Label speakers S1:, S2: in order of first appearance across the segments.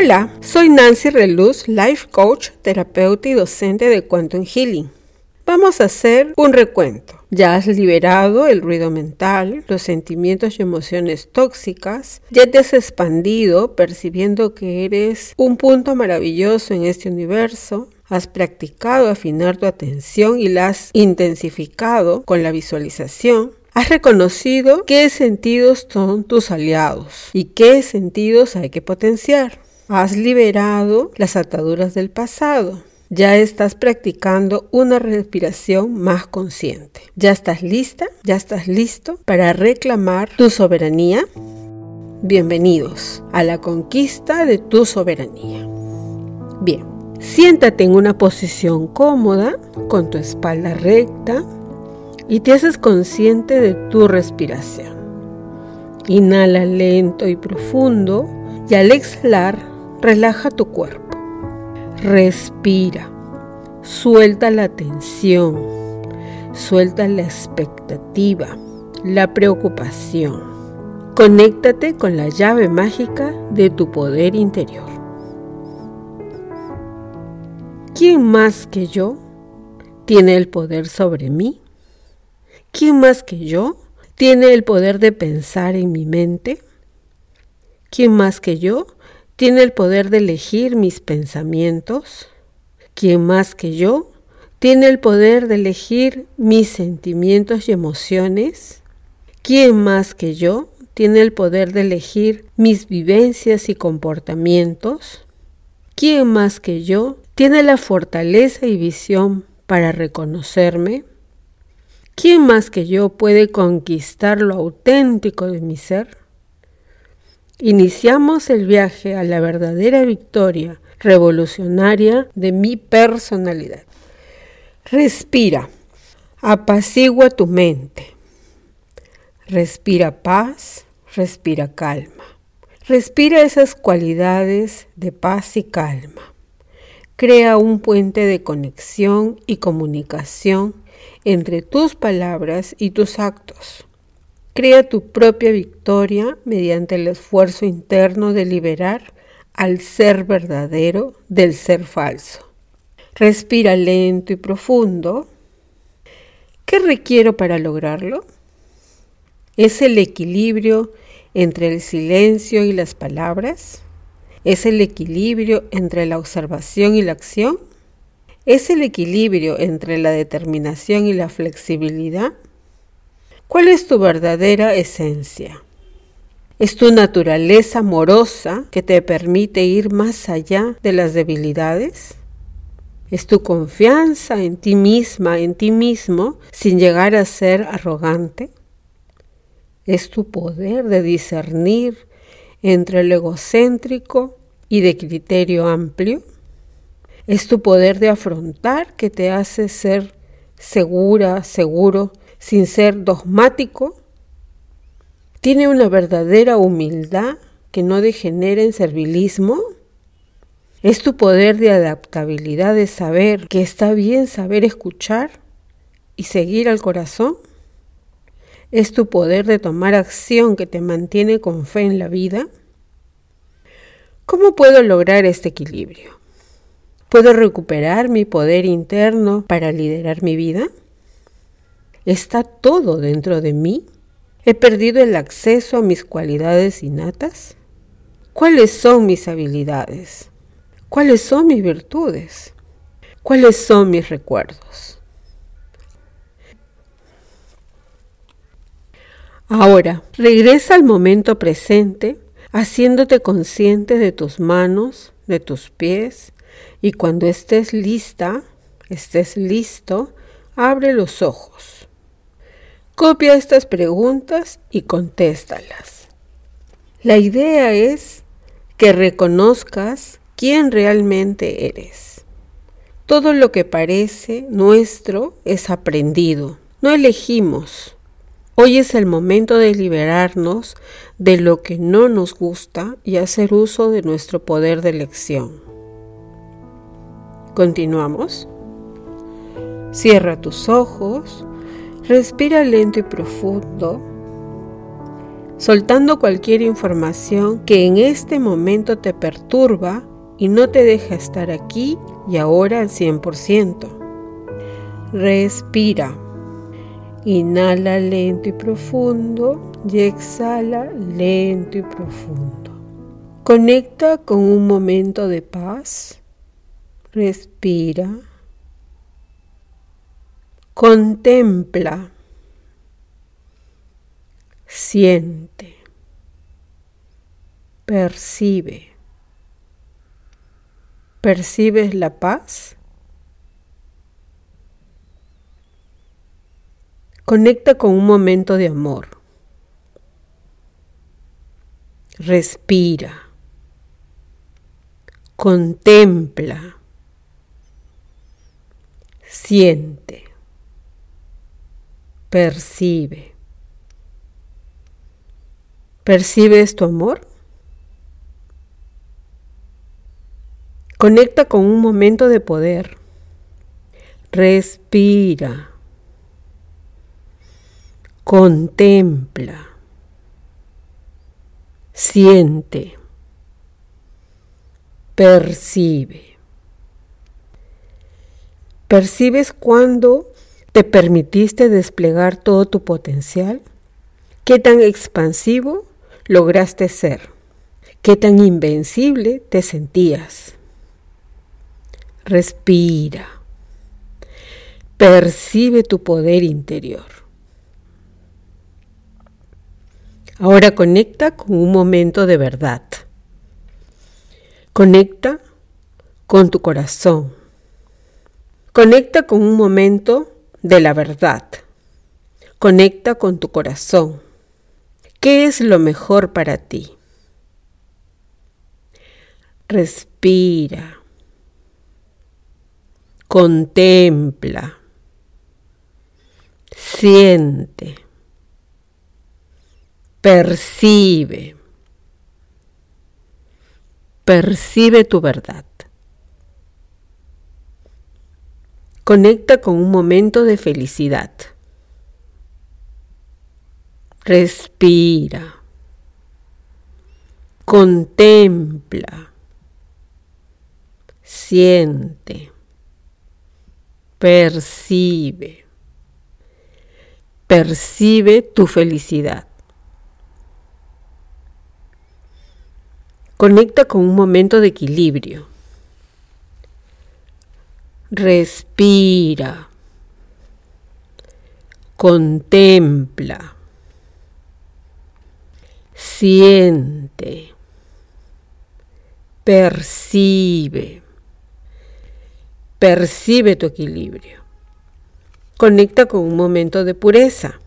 S1: Hola, soy Nancy Reluz, Life Coach, terapeuta y docente de Quantum Healing. Vamos a hacer un recuento. Ya has liberado el ruido mental, los sentimientos y emociones tóxicas, ya te has expandido percibiendo que eres un punto maravilloso en este universo, has practicado afinar tu atención y la has intensificado con la visualización, Has reconocido qué sentidos son tus aliados y qué sentidos hay que potenciar. Has liberado las ataduras del pasado. Ya estás practicando una respiración más consciente. ¿Ya estás lista? ¿Ya estás listo para reclamar tu soberanía? Bienvenidos a la conquista de tu soberanía. Bien, siéntate en una posición cómoda, con tu espalda recta y te haces consciente de tu respiración. Inhala lento y profundo y al exhalar Relaja tu cuerpo. Respira. Suelta la tensión. Suelta la expectativa, la preocupación. Conéctate con la llave mágica de tu poder interior. ¿Quién más que yo tiene el poder sobre mí? ¿Quién más que yo tiene el poder de pensar en mi mente? ¿Quién más que yo tiene el poder de elegir mis pensamientos. ¿Quién más que yo tiene el poder de elegir mis sentimientos y emociones. ¿Quién más que yo tiene el poder de elegir mis vivencias y comportamientos. ¿Quién más que yo tiene la fortaleza y visión para reconocerme. ¿Quién más que yo puede conquistar lo auténtico de mi ser? Iniciamos el viaje a la verdadera victoria revolucionaria de mi personalidad. Respira, apacigua tu mente. Respira paz, respira calma. Respira esas cualidades de paz y calma. Crea un puente de conexión y comunicación entre tus palabras y tus actos. Crea tu propia victoria mediante el esfuerzo interno de liberar al ser verdadero del ser falso. Respira lento y profundo. ¿Qué requiero para lograrlo? ¿Es el equilibrio entre el silencio y las palabras? ¿Es el equilibrio entre la observación y la acción? ¿Es el equilibrio entre la determinación y la flexibilidad? ¿Cuál es tu verdadera esencia? Es tu naturaleza amorosa que te permite ir más allá de las debilidades. Es tu confianza en ti misma, en ti mismo, sin llegar a ser arrogante. Es tu poder de discernir entre lo egocéntrico y de criterio amplio. Es tu poder de afrontar que te hace ser segura, seguro sin ser dogmático, tiene una verdadera humildad que no degenera en servilismo. Es tu poder de adaptabilidad de saber que está bien saber escuchar y seguir al corazón. Es tu poder de tomar acción que te mantiene con fe en la vida. ¿Cómo puedo lograr este equilibrio? ¿Puedo recuperar mi poder interno para liderar mi vida? ¿Está todo dentro de mí? ¿He perdido el acceso a mis cualidades innatas? ¿Cuáles son mis habilidades? ¿Cuáles son mis virtudes? ¿Cuáles son mis recuerdos? Ahora, regresa al momento presente, haciéndote consciente de tus manos, de tus pies, y cuando estés lista, estés listo, abre los ojos. Copia estas preguntas y contéstalas. La idea es que reconozcas quién realmente eres. Todo lo que parece nuestro es aprendido, no elegimos. Hoy es el momento de liberarnos de lo que no nos gusta y hacer uso de nuestro poder de elección. Continuamos. Cierra tus ojos Respira lento y profundo. soltando cualquier información que en este momento te perturba y no te deja estar aquí y ahora al 100%. Respira. Inhala lento y profundo y exhala lento y profundo. Conecta con un momento de paz. Respira. Contempla. Siente. Percibe. ¿Percibes la paz? Conecta con un momento de amor. Respira. Contempla. Siente. Percibe. ¿Percibes tu amor? Conecta con un momento de poder. Respira. Contempla. Siente. Percibe. ¿Percibes cuando te permitiste desplegar todo tu potencial? ¿Qué tan expansivo lograste ser? ¿Qué tan invencible te sentías? Respira. Percibe tu poder interior. Ahora conecta con un momento de verdad. Conecta con tu corazón. Conecta con un momento de la verdad. Conecta con tu corazón. ¿Qué es lo mejor para ti? Respira. Contempla. Siente. Percibe. Percibe tu verdad. Conecta con un momento de felicidad. Respira. Contempla. Siente. Percibe. Percibe tu felicidad. Conecta con un momento de equilibrio. Respira. Contempla. Siente. Percibe. Percibe tu equilibrio. Conecta con un momento de pureza.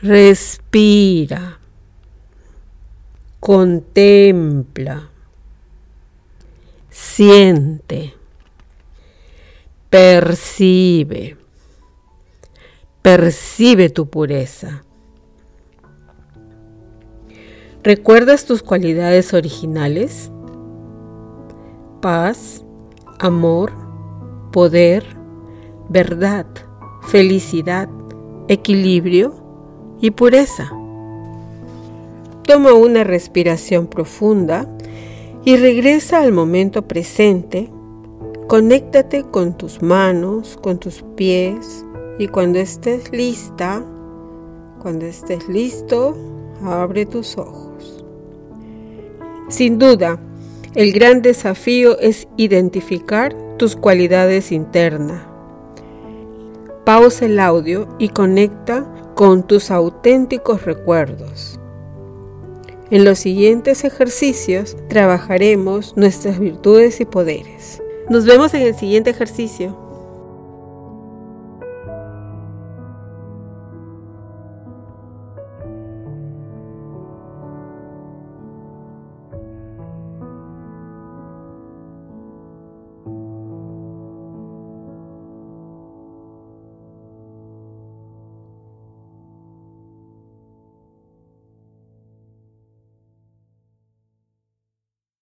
S1: Respira. Contempla. Siente. Percibe. Percibe tu pureza. ¿Recuerdas tus cualidades originales? Paz, amor, poder, verdad, felicidad, equilibrio y pureza. Toma una respiración profunda y regresa al momento presente. Conéctate con tus manos, con tus pies y cuando estés lista, cuando estés listo, abre tus ojos. Sin duda, el gran desafío es identificar tus cualidades internas. Pausa el audio y conecta con tus auténticos recuerdos. En los siguientes ejercicios trabajaremos nuestras virtudes y poderes. Nos vemos en el siguiente ejercicio.